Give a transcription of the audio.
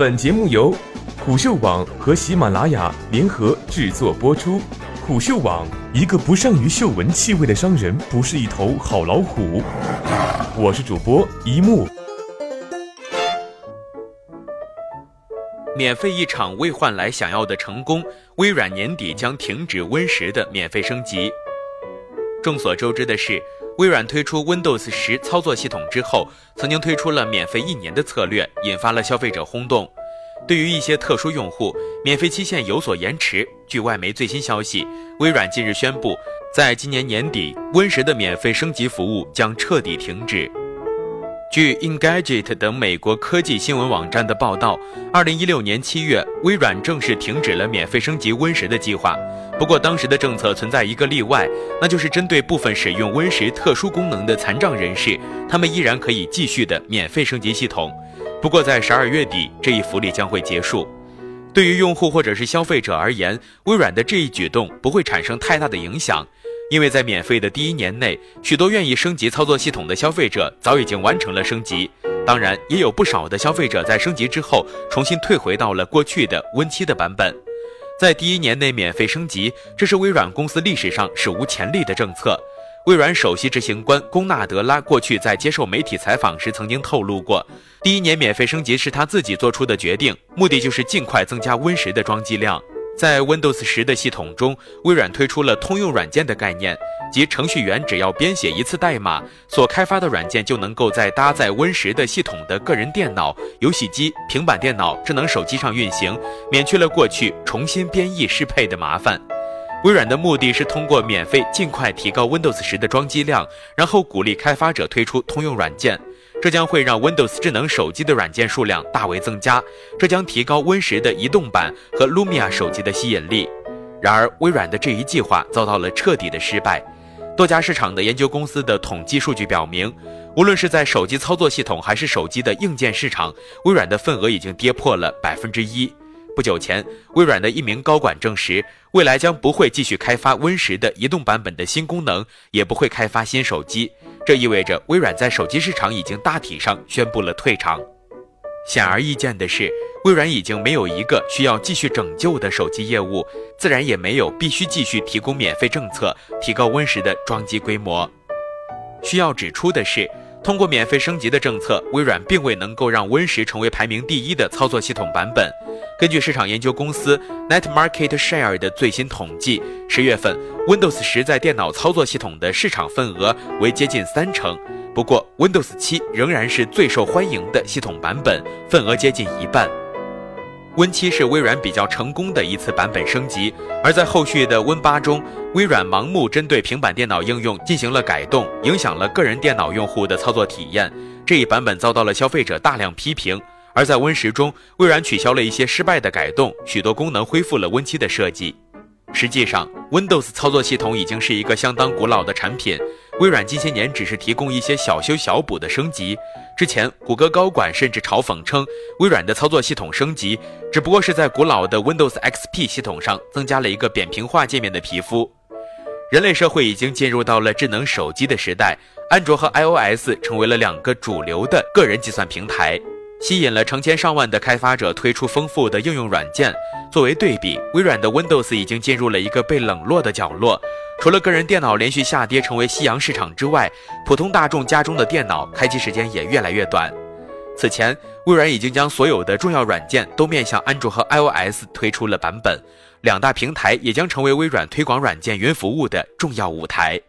本节目由虎嗅网和喜马拉雅联合制作播出。虎嗅网：一个不善于嗅闻气味的商人，不是一头好老虎。我是主播一木。免费一场未换来想要的成功，微软年底将停止 Win 十的免费升级。众所周知的是，微软推出 Windows 十操作系统之后，曾经推出了免费一年的策略，引发了消费者轰动。对于一些特殊用户，免费期限有所延迟。据外媒最新消息，微软近日宣布，在今年年底，Win 十的免费升级服务将彻底停止。据 Engadget 等美国科技新闻网站的报道，二零一六年七月，微软正式停止了免费升级 Win 十的计划。不过，当时的政策存在一个例外，那就是针对部分使用 Win 十特殊功能的残障人士，他们依然可以继续的免费升级系统。不过，在十二月底，这一福利将会结束。对于用户或者是消费者而言，微软的这一举动不会产生太大的影响。因为在免费的第一年内，许多愿意升级操作系统的消费者早已经完成了升级。当然，也有不少的消费者在升级之后重新退回到了过去的 Win7 的版本。在第一年内免费升级，这是微软公司历史上史无前例的政策。微软首席执行官龚纳德拉过去在接受媒体采访时曾经透露过，第一年免费升级是他自己做出的决定，目的就是尽快增加 Win10 的装机量。在 Windows 十的系统中，微软推出了通用软件的概念，即程序员只要编写一次代码，所开发的软件就能够在搭载 Win 十的系统的个人电脑、游戏机、平板电脑、智能手机上运行，免去了过去重新编译适配的麻烦。微软的目的是通过免费尽快提高 Windows 十的装机量，然后鼓励开发者推出通用软件。这将会让 Windows 智能手机的软件数量大为增加，这将提高 Win 十的移动版和 Lumia 手机的吸引力。然而，微软的这一计划遭到了彻底的失败。多家市场的研究公司的统计数据表明，无论是在手机操作系统还是手机的硬件市场，微软的份额已经跌破了百分之一。不久前，微软的一名高管证实，未来将不会继续开发 Win 十的移动版本的新功能，也不会开发新手机。这意味着微软在手机市场已经大体上宣布了退场。显而易见的是，微软已经没有一个需要继续拯救的手机业务，自然也没有必须继续提供免费政策，提高 Win 十的装机规模。需要指出的是。通过免费升级的政策，微软并未能够让 Win 十成为排名第一的操作系统版本。根据市场研究公司 Net Market Share 的最新统计，十月份 Windows 十在电脑操作系统的市场份额为接近三成。不过，Windows 七仍然是最受欢迎的系统版本，份额接近一半。Win7 是微软比较成功的一次版本升级，而在后续的 Win8 中，微软盲目针对平板电脑应用进行了改动，影响了个人电脑用户的操作体验。这一版本遭到了消费者大量批评。而在 Win10 中，微软取消了一些失败的改动，许多功能恢复了 Win7 的设计。实际上，Windows 操作系统已经是一个相当古老的产品。微软近些年只是提供一些小修小补的升级。之前，谷歌高管甚至嘲讽称，微软的操作系统升级只不过是在古老的 Windows XP 系统上增加了一个扁平化界面的皮肤。人类社会已经进入到了智能手机的时代，安卓和 iOS 成为了两个主流的个人计算平台。吸引了成千上万的开发者推出丰富的应用软件。作为对比，微软的 Windows 已经进入了一个被冷落的角落。除了个人电脑连续下跌成为夕阳市场之外，普通大众家中的电脑开机时间也越来越短。此前，微软已经将所有的重要软件都面向安卓和 iOS 推出了版本，两大平台也将成为微软推广软件云服务的重要舞台。